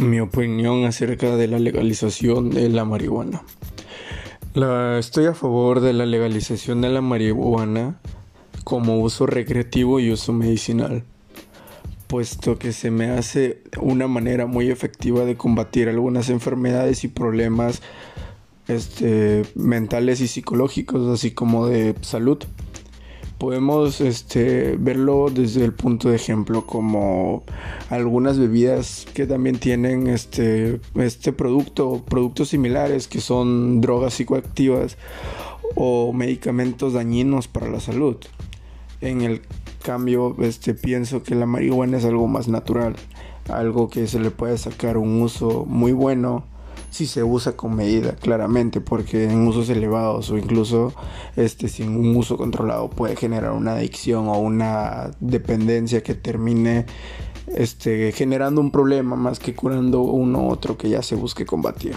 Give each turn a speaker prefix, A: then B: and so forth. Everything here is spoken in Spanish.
A: mi opinión acerca de la legalización de la marihuana. estoy a favor de la legalización de la marihuana como uso recreativo y uso medicinal, puesto que se me hace una manera muy efectiva de combatir algunas enfermedades y problemas este, mentales y psicológicos, así como de salud podemos este, verlo desde el punto de ejemplo como algunas bebidas que también tienen este, este producto, productos similares que son drogas psicoactivas o medicamentos dañinos para la salud. En el cambio, este, pienso que la marihuana es algo más natural, algo que se le puede sacar un uso muy bueno si se usa con medida, claramente, porque en usos elevados o incluso este, sin un uso controlado puede generar una adicción o una dependencia que termine este, generando un problema más que curando uno u otro que ya se busque combatir.